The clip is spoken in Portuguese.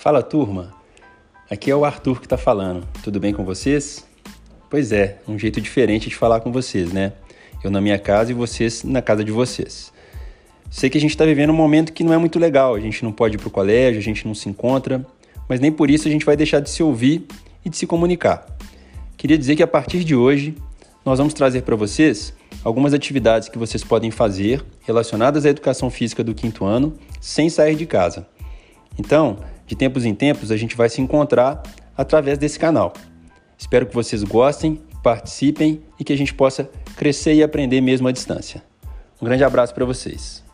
Fala turma, aqui é o Arthur que está falando. Tudo bem com vocês? Pois é, um jeito diferente de falar com vocês, né? Eu na minha casa e vocês na casa de vocês. Sei que a gente está vivendo um momento que não é muito legal, a gente não pode ir para o colégio, a gente não se encontra, mas nem por isso a gente vai deixar de se ouvir e de se comunicar. Queria dizer que a partir de hoje nós vamos trazer para vocês algumas atividades que vocês podem fazer relacionadas à educação física do quinto ano sem sair de casa. Então, de tempos em tempos, a gente vai se encontrar através desse canal. Espero que vocês gostem, participem e que a gente possa crescer e aprender mesmo à distância. Um grande abraço para vocês.